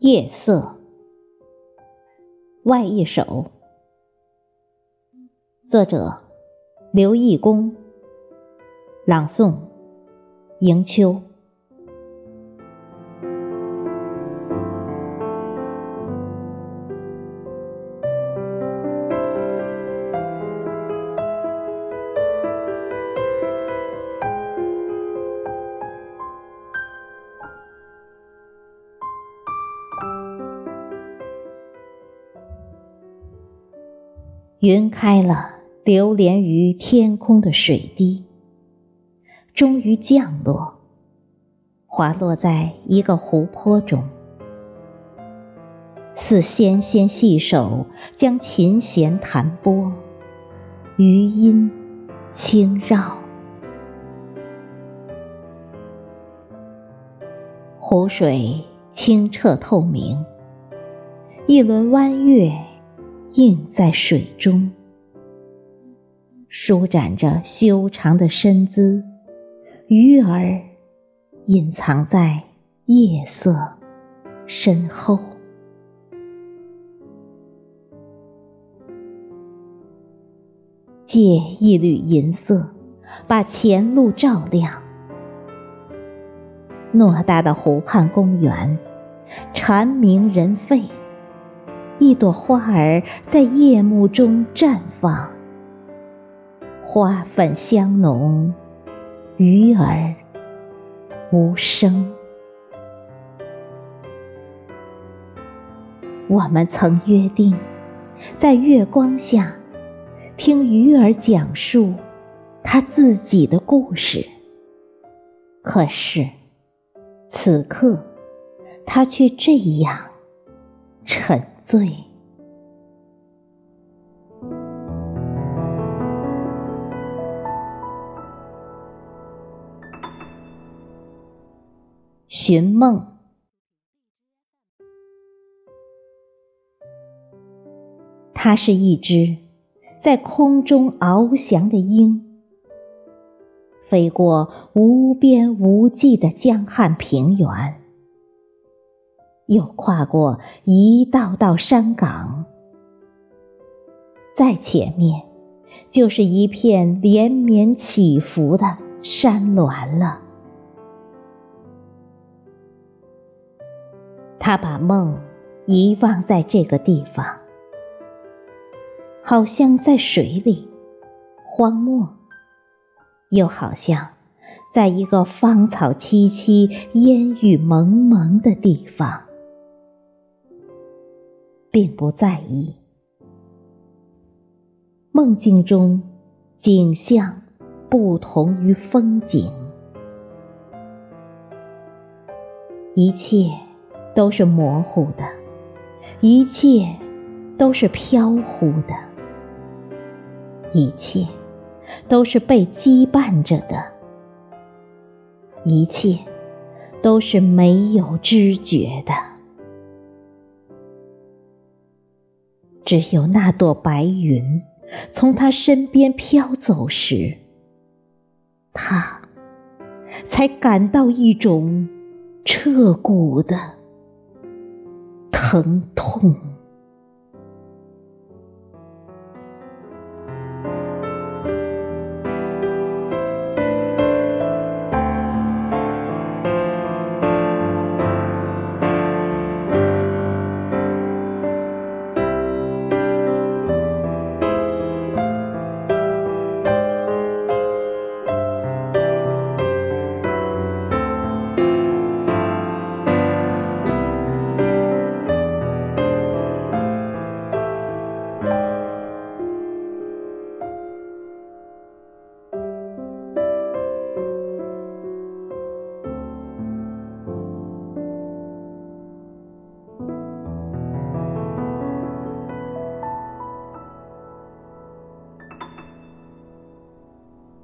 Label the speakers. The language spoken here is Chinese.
Speaker 1: 夜色，外一首，作者刘义公，朗诵迎秋。云开了，流连于天空的水滴，终于降落，滑落在一个湖泊中，似纤纤细手将琴弦弹拨，余音轻绕。湖水清澈透明，一轮弯月。映在水中，舒展着修长的身姿，鱼儿隐藏在夜色身后。借一缕银色，把前路照亮。偌大的湖畔公园，蝉鸣人吠。一朵花儿在夜幕中绽放，花粉香浓，鱼儿无声。我们曾约定，在月光下听鱼儿讲述他自己的故事。可是，此刻他却这样沉。醉，寻梦。它是一只在空中翱翔的鹰，飞过无边无际的江汉平原。又跨过一道道山岗，在前面就是一片连绵起伏的山峦了。他把梦遗忘在这个地方，好像在水里，荒漠；又好像在一个芳草萋萋、烟雨蒙蒙的地方。并不在意，梦境中景象不同于风景，一切都是模糊的，一切都是飘忽的，一切都是被羁绊着的，一切都是没有知觉的。只有那朵白云从他身边飘走时，他才感到一种彻骨的疼痛。